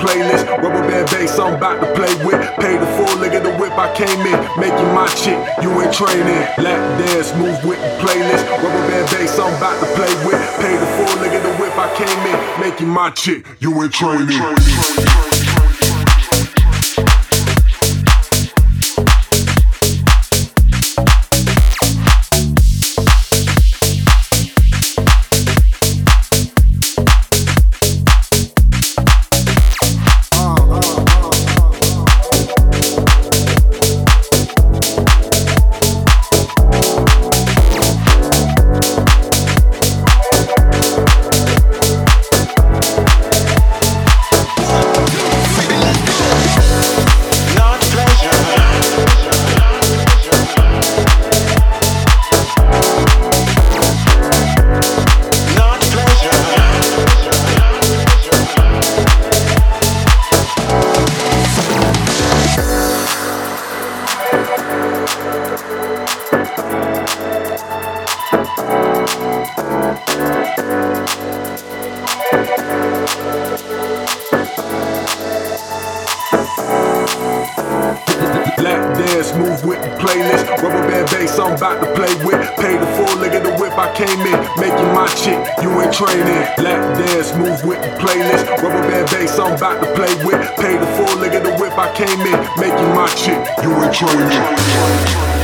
playlist. Rubber band bass I'm about to play with. Pay the full of the whip I came in. Making my chick, you ain't training. Lap dance, move with the playlist. Rubber band bass, I'm about to play with. Pay the full of the whip, I came in. Making my chick, you ain't training. Came in. Making my chick, you ain't training.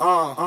uh, uh.